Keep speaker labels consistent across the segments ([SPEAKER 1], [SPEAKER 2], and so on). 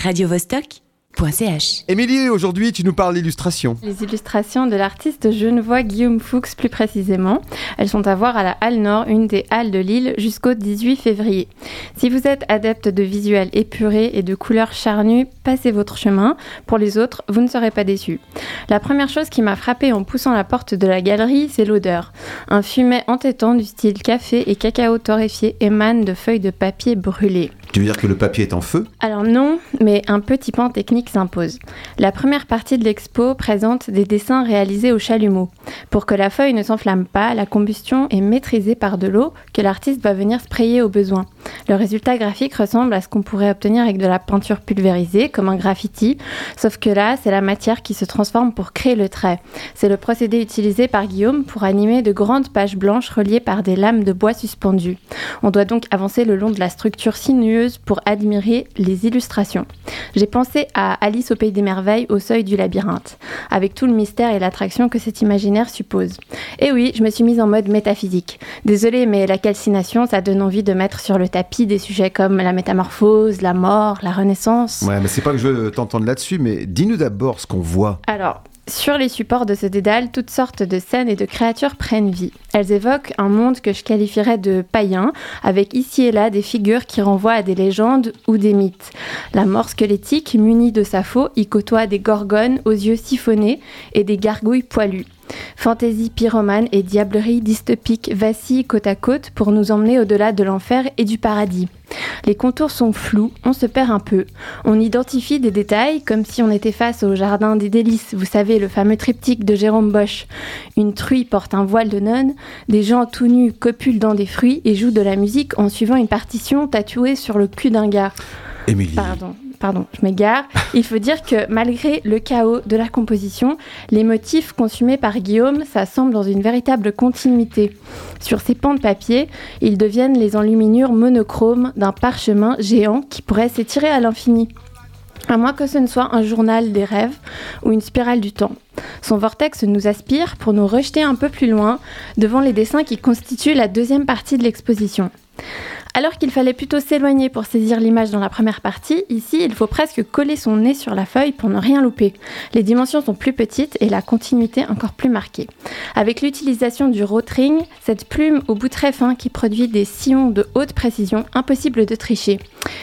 [SPEAKER 1] radiovostok.ch.
[SPEAKER 2] Émilie, aujourd'hui tu nous parles d'illustration.
[SPEAKER 3] Les illustrations de l'artiste genevois Guillaume Fuchs plus précisément. Elles sont à voir à la Halle Nord, une des halles de Lille, jusqu'au 18 février. Si vous êtes adepte de visuels épurés et de couleurs charnues, passez votre chemin. Pour les autres, vous ne serez pas déçus. La première chose qui m'a frappé en poussant la porte de la galerie, c'est l'odeur. Un fumet entêtant du style café et cacao torréfié émane de feuilles de papier brûlées.
[SPEAKER 2] Tu veux dire que le papier est en feu?
[SPEAKER 3] Alors non, mais un petit pan technique s'impose. La première partie de l'expo présente des dessins réalisés au chalumeau. Pour que la feuille ne s'enflamme pas, la combustion est maîtrisée par de l'eau que l'artiste va venir sprayer au besoin. Le résultat graphique ressemble à ce qu'on pourrait obtenir avec de la peinture pulvérisée, comme un graffiti, sauf que là, c'est la matière qui se transforme pour créer le trait. C'est le procédé utilisé par Guillaume pour animer de grandes pages blanches reliées par des lames de bois suspendues. On doit donc avancer le long de la structure sinueuse pour admirer les illustrations. J'ai pensé à Alice au pays des merveilles au seuil du labyrinthe, avec tout le mystère et l'attraction que cet imaginaire suppose. Et oui, je me suis mise en mode métaphysique. Désolée, mais la calcination, ça donne envie de mettre sur le tapis des sujets comme la métamorphose, la mort, la renaissance.
[SPEAKER 2] Ouais, mais c'est pas que je veux t'entendre là-dessus, mais dis-nous d'abord ce qu'on voit.
[SPEAKER 3] Alors, sur les supports de ce dédale, toutes sortes de scènes et de créatures prennent vie. Elles évoquent un monde que je qualifierais de païen, avec ici et là des figures qui renvoient à des légendes ou des mythes. La mort squelettique, munie de sa faux, y côtoie des gorgones aux yeux siphonnés et des gargouilles poilues. Fantaisie pyromane et diablerie dystopique vacillent côte à côte pour nous emmener au-delà de l'enfer et du paradis. Les contours sont flous, on se perd un peu. On identifie des détails comme si on était face au jardin des délices, vous savez, le fameux triptyque de Jérôme Bosch. Une truie porte un voile de nonne, des gens tout nus copulent dans des fruits et jouent de la musique en suivant une partition tatouée sur le cul d'un gars. Pardon, pardon, je m'égare. Il faut dire que malgré le chaos de la composition, les motifs consumés par Guillaume, ça semble dans une véritable continuité. Sur ces pans de papier, ils deviennent les enluminures monochromes d'un parchemin géant qui pourrait s'étirer à l'infini. À moins que ce ne soit un journal des rêves ou une spirale du temps. Son vortex nous aspire pour nous rejeter un peu plus loin devant les dessins qui constituent la deuxième partie de l'exposition. Alors qu'il fallait plutôt s'éloigner pour saisir l'image dans la première partie, ici il faut presque coller son nez sur la feuille pour ne rien louper. Les dimensions sont plus petites et la continuité encore plus marquée. Avec l'utilisation du rotring, cette plume au bout très fin qui produit des sillons de haute précision, impossible de tricher.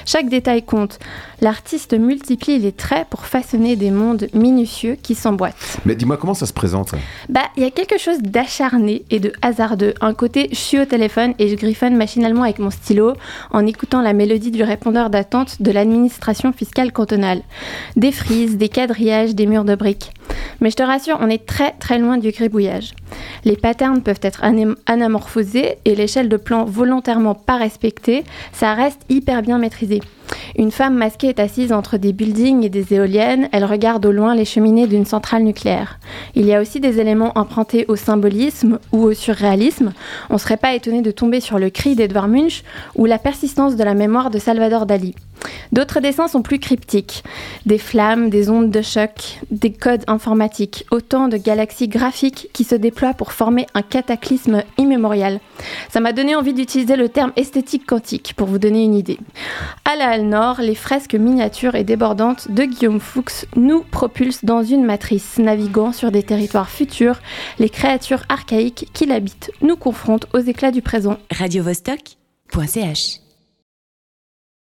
[SPEAKER 3] Chaque détail compte. L'artiste multiplie les traits pour façonner des mondes minutieux qui s'emboîtent.
[SPEAKER 2] Mais dis-moi comment ça se présente
[SPEAKER 3] Bah, il y a quelque chose d'acharné et de hasardeux. Un côté, je suis au téléphone et je griffonne machinalement avec mon stylo en écoutant la mélodie du répondeur d'attente de l'administration fiscale cantonale. Des frises, des quadrillages, des murs de briques. Mais je te rassure, on est très très loin du gribouillage. Les patterns peuvent être anamorphosés et l'échelle de plan volontairement pas respectée, ça reste hyper bien maîtrisé. Une femme masquée est assise entre des buildings et des éoliennes, elle regarde au loin les cheminées d'une centrale nucléaire. Il y a aussi des éléments empruntés au symbolisme ou au surréalisme. On ne serait pas étonné de tomber sur le cri d'Edouard Munch ou la persistance de la mémoire de Salvador Dali. D'autres dessins sont plus cryptiques. Des flammes, des ondes de choc, des codes informatiques, autant de galaxies graphiques qui se déploient pour former un cataclysme immémorial. Ça m'a donné envie d'utiliser le terme esthétique quantique pour vous donner une idée. À la Halle Nord, les fresques miniatures et débordantes de Guillaume Fuchs nous propulsent dans une matrice, naviguant sur des territoires futurs. Les créatures archaïques qui l'habitent nous confrontent aux éclats du présent.
[SPEAKER 1] radiovostok.ch